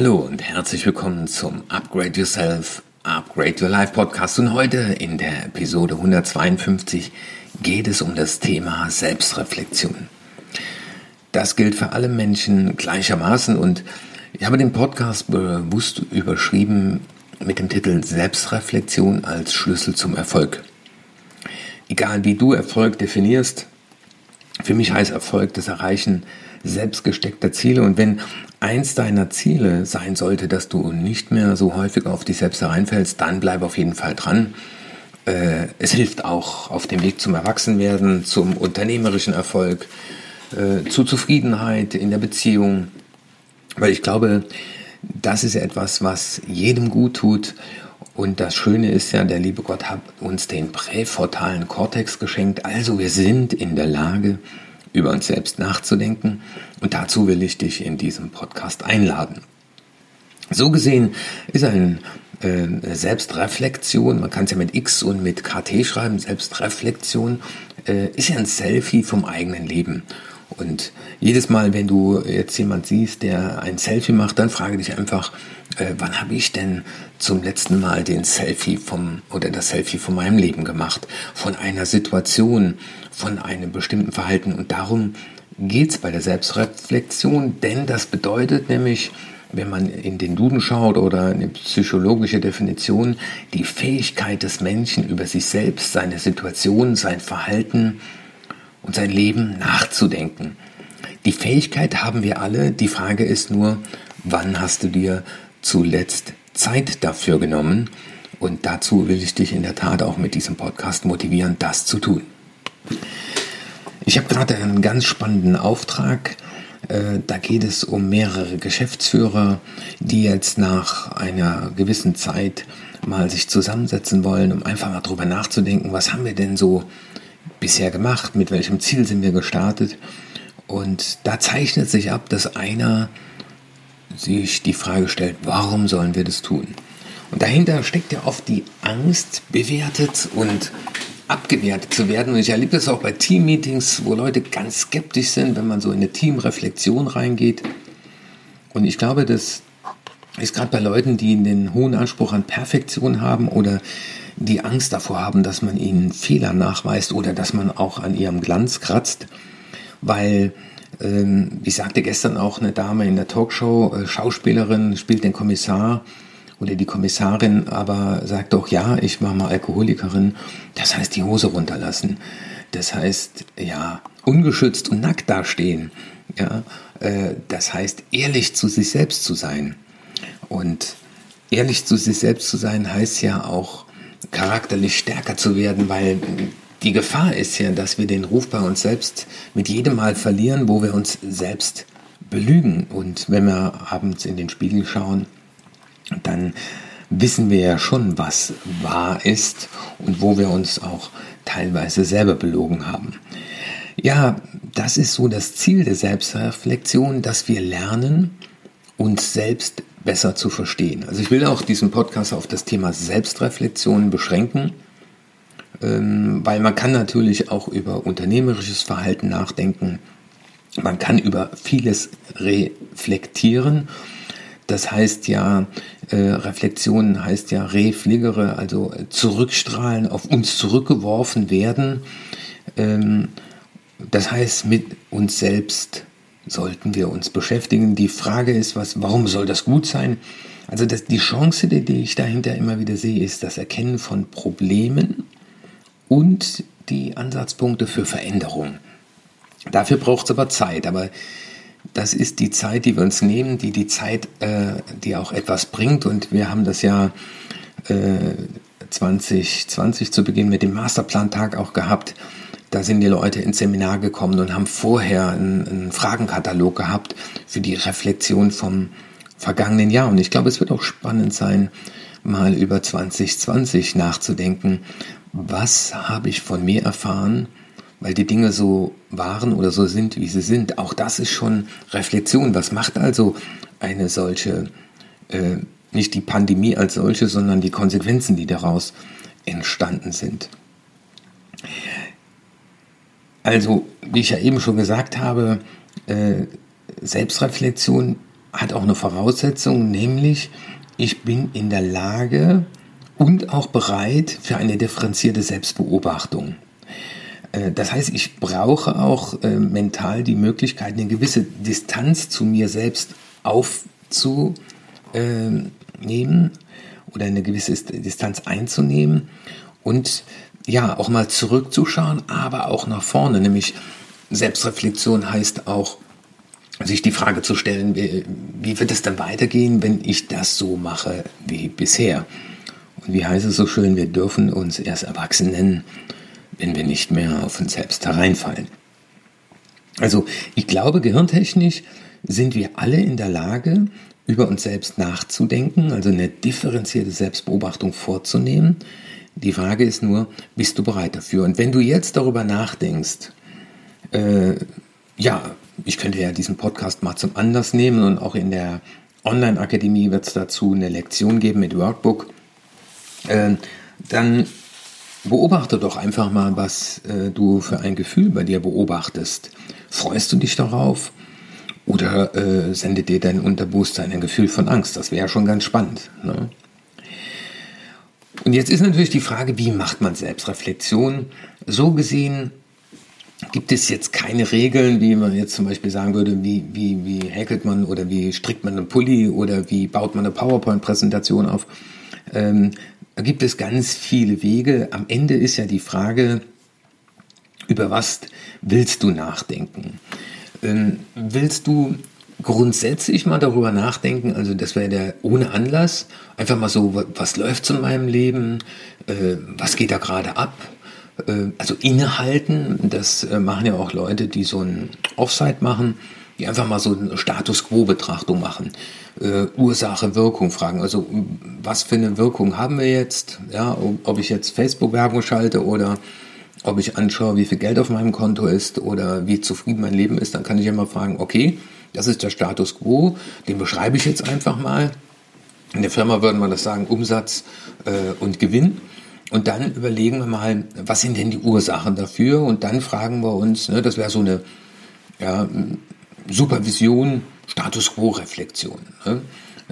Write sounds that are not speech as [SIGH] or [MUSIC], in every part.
Hallo und herzlich willkommen zum Upgrade Yourself, Upgrade Your Life Podcast. Und heute in der Episode 152 geht es um das Thema Selbstreflexion. Das gilt für alle Menschen gleichermaßen und ich habe den Podcast bewusst überschrieben mit dem Titel Selbstreflexion als Schlüssel zum Erfolg. Egal wie du Erfolg definierst, für mich heißt Erfolg das Erreichen selbstgesteckter Ziele. Und wenn eins deiner Ziele sein sollte, dass du nicht mehr so häufig auf dich selbst hereinfällst, dann bleib auf jeden Fall dran. Äh, es hilft auch auf dem Weg zum Erwachsenwerden, zum unternehmerischen Erfolg, äh, zu Zufriedenheit in der Beziehung. Weil ich glaube, das ist etwas, was jedem gut tut. Und das Schöne ist ja, der liebe Gott hat uns den präfrontalen Kortex geschenkt. Also wir sind in der Lage, über uns selbst nachzudenken. Und dazu will ich dich in diesem Podcast einladen. So gesehen ist ein äh, Selbstreflexion, man kann es ja mit X und mit KT schreiben, Selbstreflexion, äh, ist ja ein Selfie vom eigenen Leben. Und jedes Mal, wenn du jetzt jemand siehst, der ein Selfie macht, dann frage dich einfach, äh, wann habe ich denn zum letzten Mal den Selfie vom oder das Selfie von meinem Leben gemacht, von einer Situation, von einem bestimmten Verhalten. Und darum geht es bei der Selbstreflexion, denn das bedeutet nämlich, wenn man in den Duden schaut oder eine psychologische Definition, die Fähigkeit des Menschen über sich selbst, seine Situation, sein Verhalten, und sein Leben nachzudenken. Die Fähigkeit haben wir alle. Die Frage ist nur, wann hast du dir zuletzt Zeit dafür genommen? Und dazu will ich dich in der Tat auch mit diesem Podcast motivieren, das zu tun. Ich habe gerade einen ganz spannenden Auftrag. Äh, da geht es um mehrere Geschäftsführer, die jetzt nach einer gewissen Zeit mal sich zusammensetzen wollen, um einfach mal drüber nachzudenken, was haben wir denn so bisher gemacht, mit welchem Ziel sind wir gestartet. Und da zeichnet sich ab, dass einer sich die Frage stellt, warum sollen wir das tun? Und dahinter steckt ja oft die Angst, bewertet und abgewertet zu werden. Und ich erlebe das auch bei Teammeetings, wo Leute ganz skeptisch sind, wenn man so in eine Teamreflexion reingeht. Und ich glaube, das ist gerade bei Leuten, die den hohen Anspruch an Perfektion haben oder die Angst davor haben, dass man ihnen Fehler nachweist oder dass man auch an ihrem Glanz kratzt, weil ähm, ich sagte gestern auch eine Dame in der Talkshow, äh, Schauspielerin, spielt den Kommissar oder die Kommissarin, aber sagt doch, ja, ich war mal Alkoholikerin. Das heißt, die Hose runterlassen. Das heißt, ja, ungeschützt und nackt dastehen. Ja, äh, das heißt, ehrlich zu sich selbst zu sein. Und ehrlich zu sich selbst zu sein heißt ja auch, charakterlich stärker zu werden, weil die Gefahr ist ja, dass wir den Ruf bei uns selbst mit jedem Mal verlieren, wo wir uns selbst belügen. Und wenn wir abends in den Spiegel schauen, dann wissen wir ja schon, was wahr ist und wo wir uns auch teilweise selber belogen haben. Ja, das ist so das Ziel der Selbstreflexion, dass wir lernen, uns selbst besser zu verstehen. Also ich will auch diesen Podcast auf das Thema Selbstreflexion beschränken, ähm, weil man kann natürlich auch über unternehmerisches Verhalten nachdenken. Man kann über vieles reflektieren. Das heißt ja, äh, Reflexion heißt ja refligere, also zurückstrahlen, auf uns zurückgeworfen werden. Ähm, das heißt, mit uns selbst sollten wir uns beschäftigen. Die Frage ist, was, warum soll das gut sein? Also das, die Chance, die, die ich dahinter immer wieder sehe, ist das Erkennen von Problemen und die Ansatzpunkte für Veränderung. Dafür braucht es aber Zeit, aber das ist die Zeit, die wir uns nehmen, die die Zeit, äh, die auch etwas bringt. Und wir haben das ja äh, 2020 zu Beginn mit dem Masterplan-Tag auch gehabt. Da sind die Leute ins Seminar gekommen und haben vorher einen, einen Fragenkatalog gehabt für die Reflexion vom vergangenen Jahr. Und ich glaube, es wird auch spannend sein, mal über 2020 nachzudenken. Was habe ich von mir erfahren, weil die Dinge so waren oder so sind, wie sie sind? Auch das ist schon Reflexion. Was macht also eine solche, äh, nicht die Pandemie als solche, sondern die Konsequenzen, die daraus entstanden sind? Also, wie ich ja eben schon gesagt habe, äh, Selbstreflexion hat auch eine Voraussetzung, nämlich ich bin in der Lage und auch bereit für eine differenzierte Selbstbeobachtung. Äh, das heißt, ich brauche auch äh, mental die Möglichkeit, eine gewisse Distanz zu mir selbst aufzunehmen oder eine gewisse Distanz einzunehmen und ja, auch mal zurückzuschauen, aber auch nach vorne. Nämlich Selbstreflexion heißt auch, sich die Frage zu stellen, wie, wie wird es dann weitergehen, wenn ich das so mache wie bisher? Und wie heißt es so schön, wir dürfen uns erst erwachsen nennen, wenn wir nicht mehr auf uns selbst hereinfallen. Also ich glaube, gehirntechnisch sind wir alle in der Lage, über uns selbst nachzudenken, also eine differenzierte Selbstbeobachtung vorzunehmen. Die Frage ist nur, bist du bereit dafür? Und wenn du jetzt darüber nachdenkst, äh, ja, ich könnte ja diesen Podcast mal zum Anlass nehmen und auch in der Online-Akademie wird es dazu eine Lektion geben mit Workbook. Äh, dann beobachte doch einfach mal, was äh, du für ein Gefühl bei dir beobachtest. Freust du dich darauf? Oder äh, sendet dir dein Unterbewusstsein ein Gefühl von Angst? Das wäre schon ganz spannend. Ne? Und jetzt ist natürlich die Frage, wie macht man Selbstreflexion? So gesehen gibt es jetzt keine Regeln, wie man jetzt zum Beispiel sagen würde, wie, wie, wie häkelt man oder wie strickt man einen Pulli oder wie baut man eine PowerPoint-Präsentation auf. Ähm, da gibt es ganz viele Wege. Am Ende ist ja die Frage, über was willst du nachdenken? Ähm, willst du grundsätzlich mal darüber nachdenken, also das wäre der ohne Anlass, einfach mal so, was läuft in meinem Leben, äh, was geht da gerade ab, äh, also innehalten, das äh, machen ja auch Leute, die so ein Offside machen, die einfach mal so eine Status Quo-Betrachtung machen, äh, Ursache, Wirkung fragen, also was für eine Wirkung haben wir jetzt, ja, ob ich jetzt Facebook-Werbung schalte oder ob ich anschaue, wie viel Geld auf meinem Konto ist oder wie zufrieden mein Leben ist, dann kann ich immer fragen, okay, das ist der Status quo, den beschreibe ich jetzt einfach mal. In der Firma würden wir das sagen, Umsatz äh, und Gewinn. Und dann überlegen wir mal, was sind denn die Ursachen dafür? Und dann fragen wir uns, ne, das wäre so eine ja, Supervision, Status quo-Reflexion. Ne?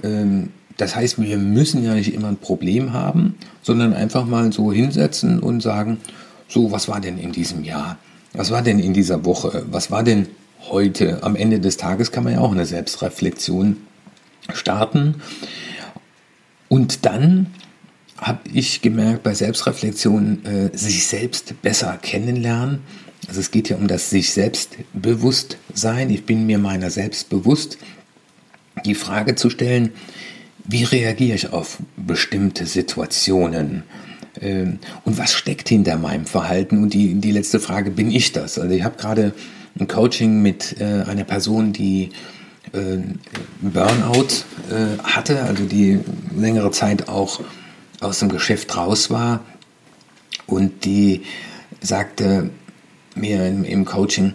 Ähm, das heißt, wir müssen ja nicht immer ein Problem haben, sondern einfach mal so hinsetzen und sagen, so, was war denn in diesem Jahr? Was war denn in dieser Woche? Was war denn heute? Am Ende des Tages kann man ja auch eine Selbstreflexion starten. Und dann habe ich gemerkt bei Selbstreflexion, äh, sich selbst besser kennenlernen. Also es geht ja um das sich selbst sein. Ich bin mir meiner selbst bewusst. Die Frage zu stellen, wie reagiere ich auf bestimmte Situationen? Ähm, und was steckt hinter meinem Verhalten? Und die, die letzte Frage, bin ich das? Also ich habe gerade ein Coaching mit äh, einer Person, die äh, Burnout äh, hatte, also die längere Zeit auch aus dem Geschäft raus war und die sagte mir im, im Coaching,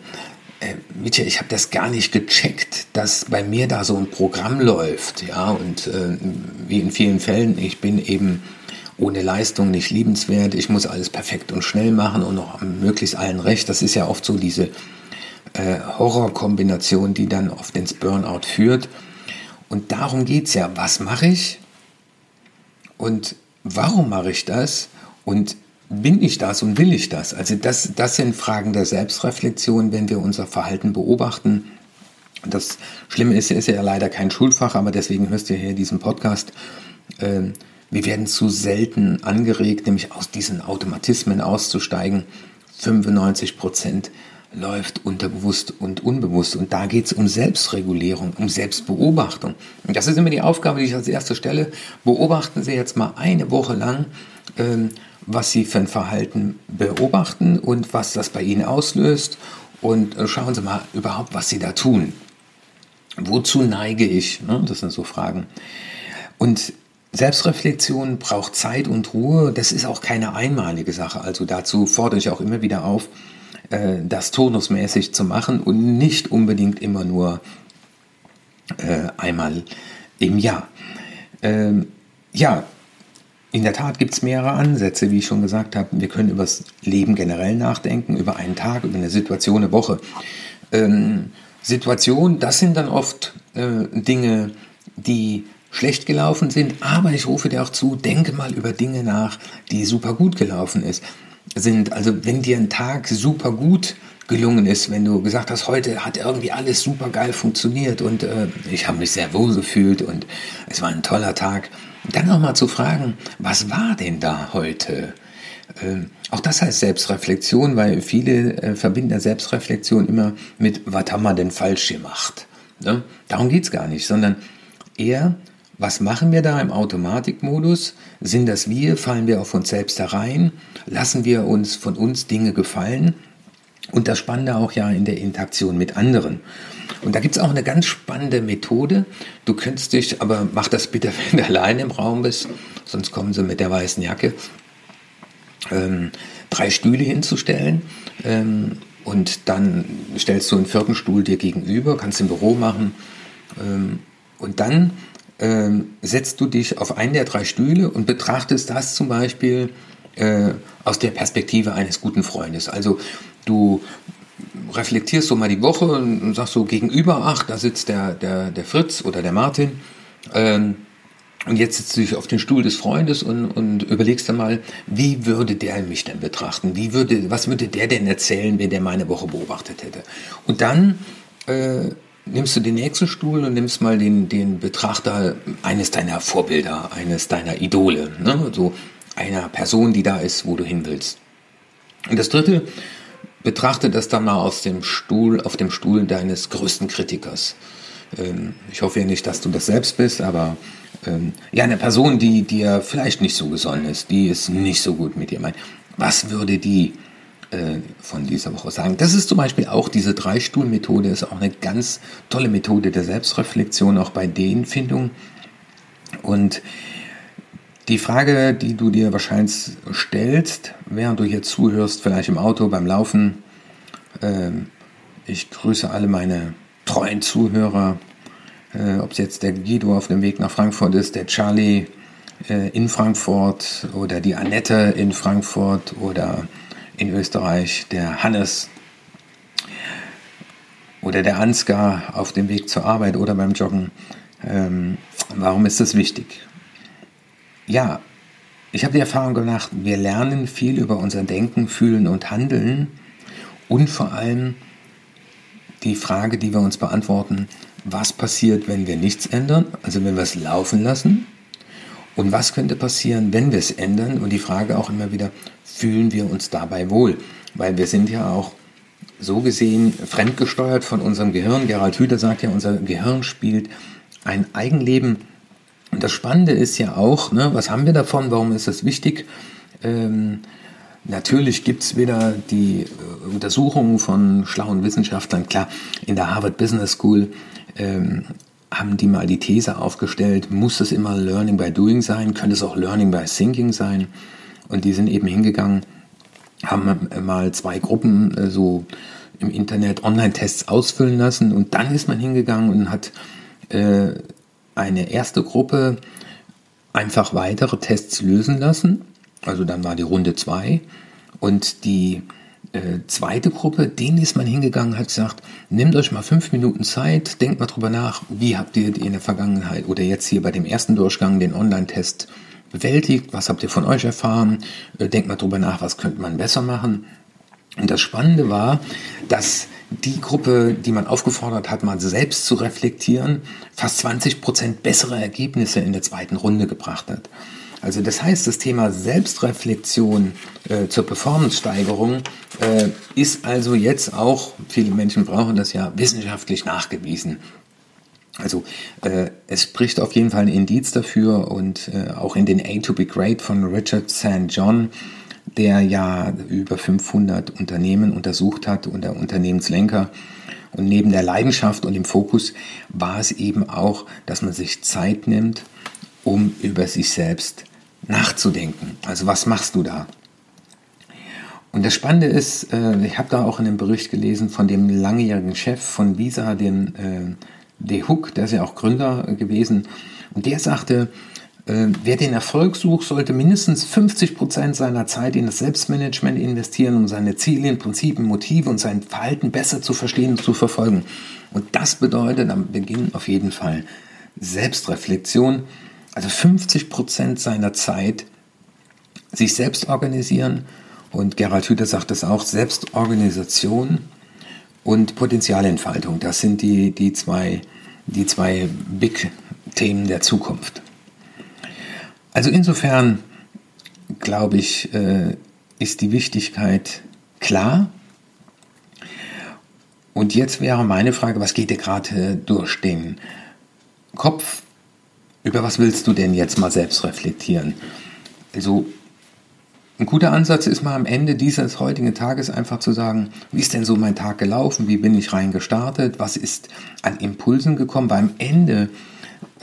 äh, Mietje, ich habe das gar nicht gecheckt, dass bei mir da so ein Programm läuft, ja, und äh, wie in vielen Fällen, ich bin eben ohne Leistung nicht liebenswert, ich muss alles perfekt und schnell machen und noch möglichst allen recht. Das ist ja oft so diese äh, Horrorkombination, die dann oft ins Burnout führt. Und darum geht es ja. Was mache ich? Und warum mache ich das und bin ich das und will ich das? Also das, das sind Fragen der Selbstreflexion, wenn wir unser Verhalten beobachten. Das Schlimme ist, ist ja leider kein Schulfach, aber deswegen hörst du hier diesen Podcast. Ähm, wir werden zu selten angeregt, nämlich aus diesen Automatismen auszusteigen. 95 Prozent läuft unterbewusst und unbewusst. Und da geht es um Selbstregulierung, um Selbstbeobachtung. Und das ist immer die Aufgabe, die ich als erste stelle. Beobachten Sie jetzt mal eine Woche lang, ähm, was Sie für ein Verhalten beobachten und was das bei Ihnen auslöst. Und äh, schauen Sie mal überhaupt, was Sie da tun. Wozu neige ich? Ne? Das sind so Fragen. Und Selbstreflexion braucht Zeit und Ruhe. Das ist auch keine einmalige Sache. Also dazu fordere ich auch immer wieder auf, äh, das turnusmäßig zu machen und nicht unbedingt immer nur äh, einmal im Jahr. Ähm, ja, in der Tat gibt es mehrere Ansätze, wie ich schon gesagt habe. Wir können über das Leben generell nachdenken, über einen Tag, über eine Situation, eine Woche. Ähm, Situation, das sind dann oft äh, Dinge, die schlecht gelaufen sind, aber ich rufe dir auch zu, denke mal über Dinge nach, die super gut gelaufen ist, sind. Also wenn dir ein Tag super gut gelungen ist, wenn du gesagt hast, heute hat irgendwie alles super geil funktioniert und äh, ich habe mich sehr wohl gefühlt und es war ein toller Tag, dann auch mal zu fragen, was war denn da heute? Ähm, auch das heißt Selbstreflexion, weil viele äh, verbinden Selbstreflexion immer mit, was haben wir denn falsch gemacht? Ne? Darum geht es gar nicht, sondern eher, was machen wir da im Automatikmodus? Sind das wir? Fallen wir auf uns selbst herein? Lassen wir uns von uns Dinge gefallen? Und das Spannende auch ja in der Interaktion mit anderen. Und da gibt es auch eine ganz spannende Methode. Du könntest dich, aber mach das bitte, [LAUGHS] wenn du allein im Raum bist, sonst kommen sie mit der weißen Jacke, ähm, drei Stühle hinzustellen. Ähm, und dann stellst du einen vierten Stuhl dir gegenüber, kannst im Büro machen. Ähm, und dann ähm, setzt du dich auf einen der drei Stühle und betrachtest das zum Beispiel äh, aus der Perspektive eines guten Freundes. Also du reflektierst so mal die Woche und sagst so gegenüber, ach, da sitzt der, der, der Fritz oder der Martin. Ähm, und jetzt sitzt du dich auf den Stuhl des Freundes und, und überlegst dann mal, wie würde der mich denn betrachten? Wie würde, was würde der denn erzählen, wenn der meine Woche beobachtet hätte? Und dann äh, nimmst du den nächsten Stuhl und nimmst mal den, den Betrachter eines deiner Vorbilder, eines deiner Idole, ne? so einer Person, die da ist, wo du hin willst. Und das dritte, betrachte das dann mal aus dem Stuhl, auf dem Stuhl deines größten Kritikers. Ähm, ich hoffe ja nicht, dass du das selbst bist, aber ähm, ja, eine Person, die dir vielleicht nicht so gesonnen ist, die ist nicht so gut mit dir meint. Was würde die von dieser Woche sagen? Das ist zum Beispiel auch diese Drei-Stuhl-Methode, ist auch eine ganz tolle Methode der Selbstreflexion, auch bei den Findungen. Und die Frage, die du dir wahrscheinlich stellst, während du hier zuhörst, vielleicht im Auto, beim Laufen, äh, ich grüße alle meine treuen Zuhörer, äh, ob es jetzt der Guido auf dem Weg nach Frankfurt ist, der Charlie äh, in Frankfurt oder die Annette in Frankfurt oder in Österreich der Hannes oder der Ansgar auf dem Weg zur Arbeit oder beim Joggen. Ähm, warum ist das wichtig? Ja, ich habe die Erfahrung gemacht, wir lernen viel über unser Denken, Fühlen und Handeln und vor allem die Frage, die wir uns beantworten, was passiert, wenn wir nichts ändern, also wenn wir es laufen lassen und was könnte passieren, wenn wir es ändern und die Frage auch immer wieder, fühlen wir uns dabei wohl, weil wir sind ja auch so gesehen fremdgesteuert von unserem Gehirn. Gerald Hüther sagt ja, unser Gehirn spielt ein Eigenleben. Und das Spannende ist ja auch, ne, was haben wir davon, warum ist das wichtig? Ähm, Natürlich gibt es wieder die äh, Untersuchungen von schlauen Wissenschaftlern. Klar, in der Harvard Business School ähm, haben die mal die These aufgestellt, muss es immer Learning by Doing sein, könnte es auch Learning by Thinking sein. Und die sind eben hingegangen, haben mal zwei Gruppen äh, so im Internet Online-Tests ausfüllen lassen. Und dann ist man hingegangen und hat äh, eine erste Gruppe einfach weitere Tests lösen lassen. Also dann war die Runde zwei. Und die äh, zweite Gruppe, denen ist man hingegangen, hat gesagt, nehmt euch mal fünf Minuten Zeit, denkt mal drüber nach, wie habt ihr in der Vergangenheit oder jetzt hier bei dem ersten Durchgang den Online-Test bewältigt, was habt ihr von euch erfahren, äh, denkt mal drüber nach, was könnte man besser machen. Und das Spannende war, dass die Gruppe, die man aufgefordert hat, mal selbst zu reflektieren, fast 20 Prozent bessere Ergebnisse in der zweiten Runde gebracht hat. Also das heißt, das Thema Selbstreflexion äh, zur Performance-Steigerung äh, ist also jetzt auch, viele Menschen brauchen das ja, wissenschaftlich nachgewiesen. Also äh, es spricht auf jeden Fall ein Indiz dafür und äh, auch in den A to be Great von Richard St. John, der ja über 500 Unternehmen untersucht hat und der Unternehmenslenker. Und neben der Leidenschaft und dem Fokus war es eben auch, dass man sich Zeit nimmt, um über sich selbst nachzudenken. Also was machst du da? Und das Spannende ist, äh, ich habe da auch in einem Bericht gelesen von dem langjährigen Chef von Visa, den äh, De Hook, der ist ja auch Gründer gewesen, und der sagte, äh, wer den Erfolg sucht, sollte mindestens 50 Prozent seiner Zeit in das Selbstmanagement investieren, um seine Ziele, Prinzipien, Motive und sein Verhalten besser zu verstehen und zu verfolgen. Und das bedeutet am Beginn auf jeden Fall Selbstreflexion, also 50 Prozent seiner Zeit sich selbst organisieren. Und Gerald Hüther sagt es auch, Selbstorganisation und Potenzialentfaltung. Das sind die, die, zwei, die zwei Big-Themen der Zukunft. Also insofern, glaube ich, äh, ist die Wichtigkeit klar. Und jetzt wäre meine Frage, was geht dir gerade durch den Kopf? Über was willst du denn jetzt mal selbst reflektieren? Also ein guter Ansatz ist mal am Ende dieses heutigen Tages einfach zu sagen, wie ist denn so mein Tag gelaufen, wie bin ich rein gestartet, was ist an Impulsen gekommen, weil am Ende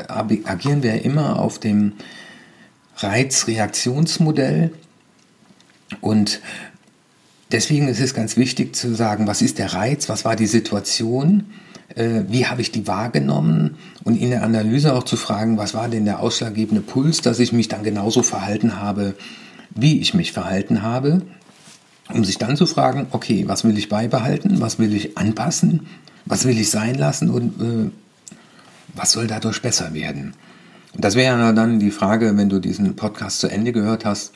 agieren wir immer auf dem Reizreaktionsmodell. Und deswegen ist es ganz wichtig zu sagen, was ist der Reiz, was war die Situation, äh, wie habe ich die wahrgenommen? Und in der Analyse auch zu fragen, was war denn der ausschlaggebende Puls, dass ich mich dann genauso verhalten habe, wie ich mich verhalten habe, um sich dann zu fragen, okay, was will ich beibehalten, was will ich anpassen, was will ich sein lassen? Und äh, was soll dadurch besser werden. Und das wäre dann die Frage, wenn du diesen Podcast zu Ende gehört hast,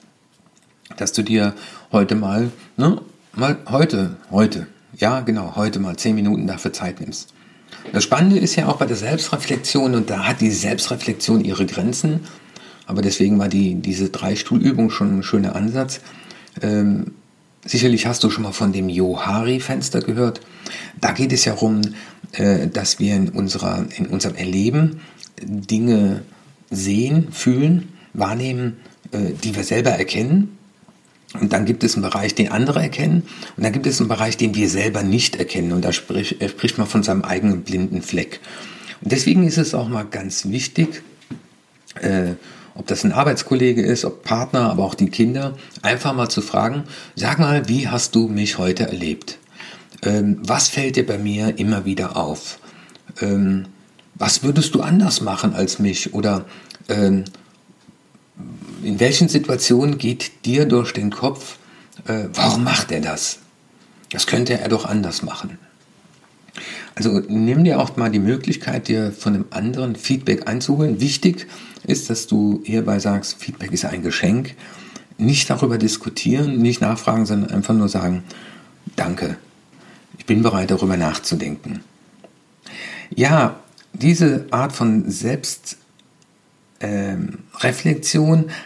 dass du dir heute mal, ne, mal heute, heute, ja genau, heute mal zehn Minuten dafür Zeit nimmst. Das Spannende ist ja auch bei der Selbstreflexion, und da hat die Selbstreflexion ihre Grenzen, aber deswegen war die, diese Dreistuhlübung schon ein schöner Ansatz. Ähm, sicherlich hast du schon mal von dem Johari-Fenster gehört. Da geht es ja darum, äh, dass wir in, unserer, in unserem Erleben Dinge sehen, fühlen, wahrnehmen, äh, die wir selber erkennen. Und dann gibt es einen Bereich, den andere erkennen. Und dann gibt es einen Bereich, den wir selber nicht erkennen. Und da spricht, spricht man von seinem eigenen blinden Fleck. Und deswegen ist es auch mal ganz wichtig, äh, ob das ein Arbeitskollege ist, ob Partner, aber auch die Kinder, einfach mal zu fragen, sag mal, wie hast du mich heute erlebt? Ähm, was fällt dir bei mir immer wieder auf? Ähm, was würdest du anders machen als mich? Oder ähm, in welchen Situationen geht dir durch den Kopf, äh, warum macht er das? Das könnte er doch anders machen. Also nimm dir auch mal die Möglichkeit, dir von einem anderen Feedback einzuholen. Wichtig ist, dass du hierbei sagst, Feedback ist ein Geschenk. Nicht darüber diskutieren, nicht nachfragen, sondern einfach nur sagen, danke. Ich bin bereit, darüber nachzudenken. Ja, diese Art von Selbstreflexion ähm,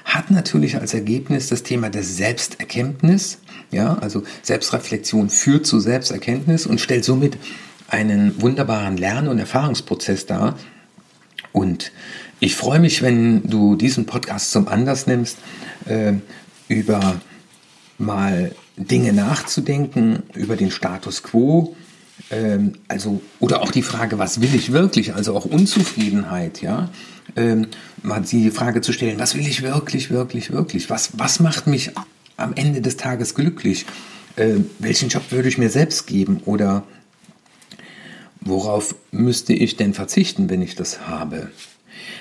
hat natürlich als Ergebnis das Thema der Selbsterkenntnis. Ja, also Selbstreflexion führt zu Selbsterkenntnis und stellt somit einen wunderbaren Lern- und Erfahrungsprozess dar. Und ich freue mich, wenn du diesen Podcast zum Anlass nimmst, äh, über mal Dinge nachzudenken, über den Status quo, ähm, also, oder auch die Frage, was will ich wirklich, also auch Unzufriedenheit, ja, ähm, mal die Frage zu stellen, was will ich wirklich, wirklich, wirklich, was, was macht mich am Ende des Tages glücklich, äh, welchen Job würde ich mir selbst geben oder Worauf müsste ich denn verzichten, wenn ich das habe?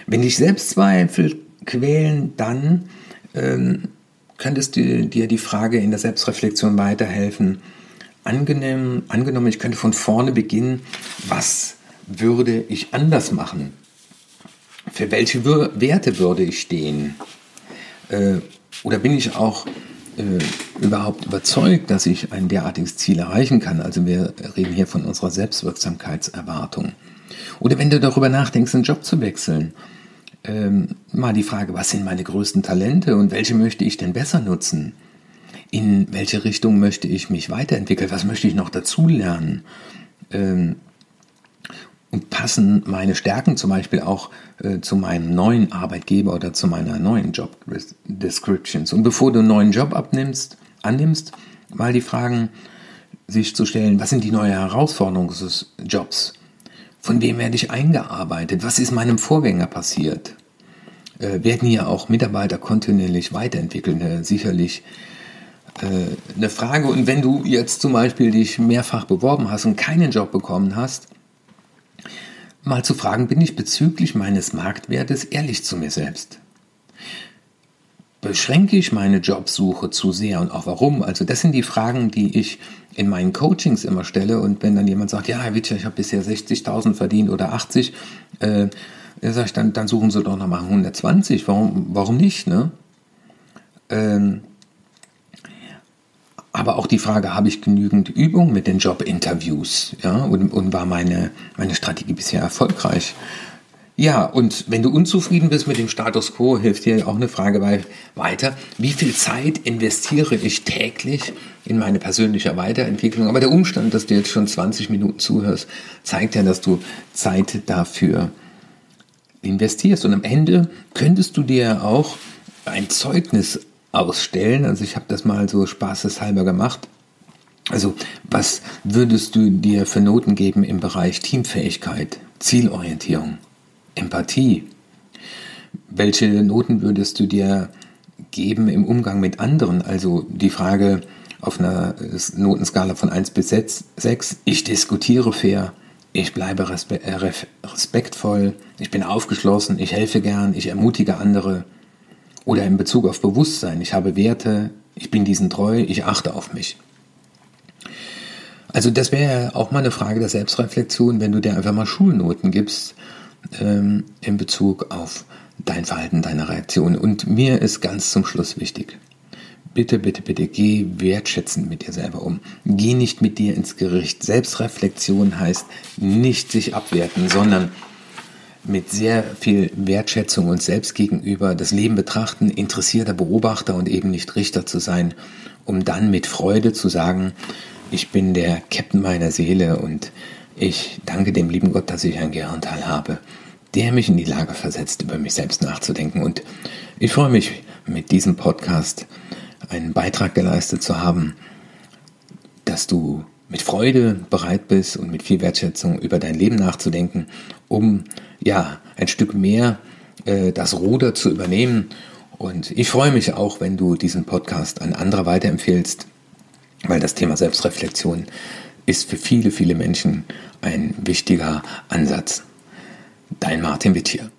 Wenn dich Selbstzweifel quälen, dann ähm, könntest du dir die Frage in der Selbstreflexion weiterhelfen. Angenehm, angenommen, ich könnte von vorne beginnen, was würde ich anders machen? Für welche Werte würde ich stehen? Äh, oder bin ich auch äh, überhaupt überzeugt, dass ich ein derartiges Ziel erreichen kann. Also wir reden hier von unserer Selbstwirksamkeitserwartung. Oder wenn du darüber nachdenkst, einen Job zu wechseln, ähm, mal die Frage, was sind meine größten Talente und welche möchte ich denn besser nutzen? In welche Richtung möchte ich mich weiterentwickeln? Was möchte ich noch dazulernen? Ähm, passen meine Stärken zum Beispiel auch äh, zu meinem neuen Arbeitgeber oder zu meiner neuen Job Descriptions. Und bevor du einen neuen Job abnimmst, annimmst, mal die Fragen sich zu stellen, was sind die neuen Herausforderungen des Jobs? Von wem werde ich eingearbeitet? Was ist meinem Vorgänger passiert? Äh, werden hier auch Mitarbeiter kontinuierlich weiterentwickeln? Äh, sicherlich äh, eine Frage. Und wenn du jetzt zum Beispiel dich mehrfach beworben hast und keinen Job bekommen hast, mal zu fragen, bin ich bezüglich meines Marktwertes ehrlich zu mir selbst? beschränke ich meine Jobsuche zu sehr und auch warum? Also das sind die Fragen, die ich in meinen Coachings immer stelle und wenn dann jemand sagt, ja, Herr Witscher, ich habe bisher 60.000 verdient oder 80, äh, sage ich, dann, dann suchen Sie doch nochmal 120, warum, warum nicht, ne? Ähm, aber auch die Frage, habe ich genügend Übung mit den Jobinterviews? Ja, und, und war meine, meine Strategie bisher erfolgreich? Ja, und wenn du unzufrieden bist mit dem Status quo, hilft dir auch eine Frage weiter. Wie viel Zeit investiere ich täglich in meine persönliche Weiterentwicklung? Aber der Umstand, dass du jetzt schon 20 Minuten zuhörst, zeigt ja, dass du Zeit dafür investierst. Und am Ende könntest du dir auch ein Zeugnis ausstellen. Also ich habe das mal so spaßeshalber gemacht. Also was würdest du dir für Noten geben im Bereich Teamfähigkeit, Zielorientierung? Empathie. Welche Noten würdest du dir geben im Umgang mit anderen? Also die Frage auf einer Notenskala von 1 bis 6, ich diskutiere fair, ich bleibe äh, respektvoll, ich bin aufgeschlossen, ich helfe gern, ich ermutige andere. Oder in Bezug auf Bewusstsein, ich habe Werte, ich bin diesen treu, ich achte auf mich. Also das wäre auch mal eine Frage der Selbstreflexion, wenn du dir einfach mal Schulnoten gibst, ähm, in Bezug auf dein Verhalten, deine Reaktion. Und mir ist ganz zum Schluss wichtig, bitte, bitte, bitte, geh wertschätzend mit dir selber um. Geh nicht mit dir ins Gericht. Selbstreflexion heißt nicht sich abwerten, sondern mit sehr viel Wertschätzung uns selbst gegenüber das Leben betrachten, interessierter Beobachter und eben nicht Richter zu sein, um dann mit Freude zu sagen, ich bin der Captain meiner Seele und ich danke dem lieben Gott, dass ich einen Gehirnteil habe, der mich in die Lage versetzt, über mich selbst nachzudenken. Und ich freue mich, mit diesem Podcast einen Beitrag geleistet zu haben, dass du mit Freude bereit bist und mit viel Wertschätzung über dein Leben nachzudenken, um ja ein Stück mehr äh, das Ruder zu übernehmen. Und ich freue mich auch, wenn du diesen Podcast an andere weiterempfehlst, weil das Thema Selbstreflexion ist für viele, viele Menschen ein wichtiger Ansatz. Dein Martin Wittier.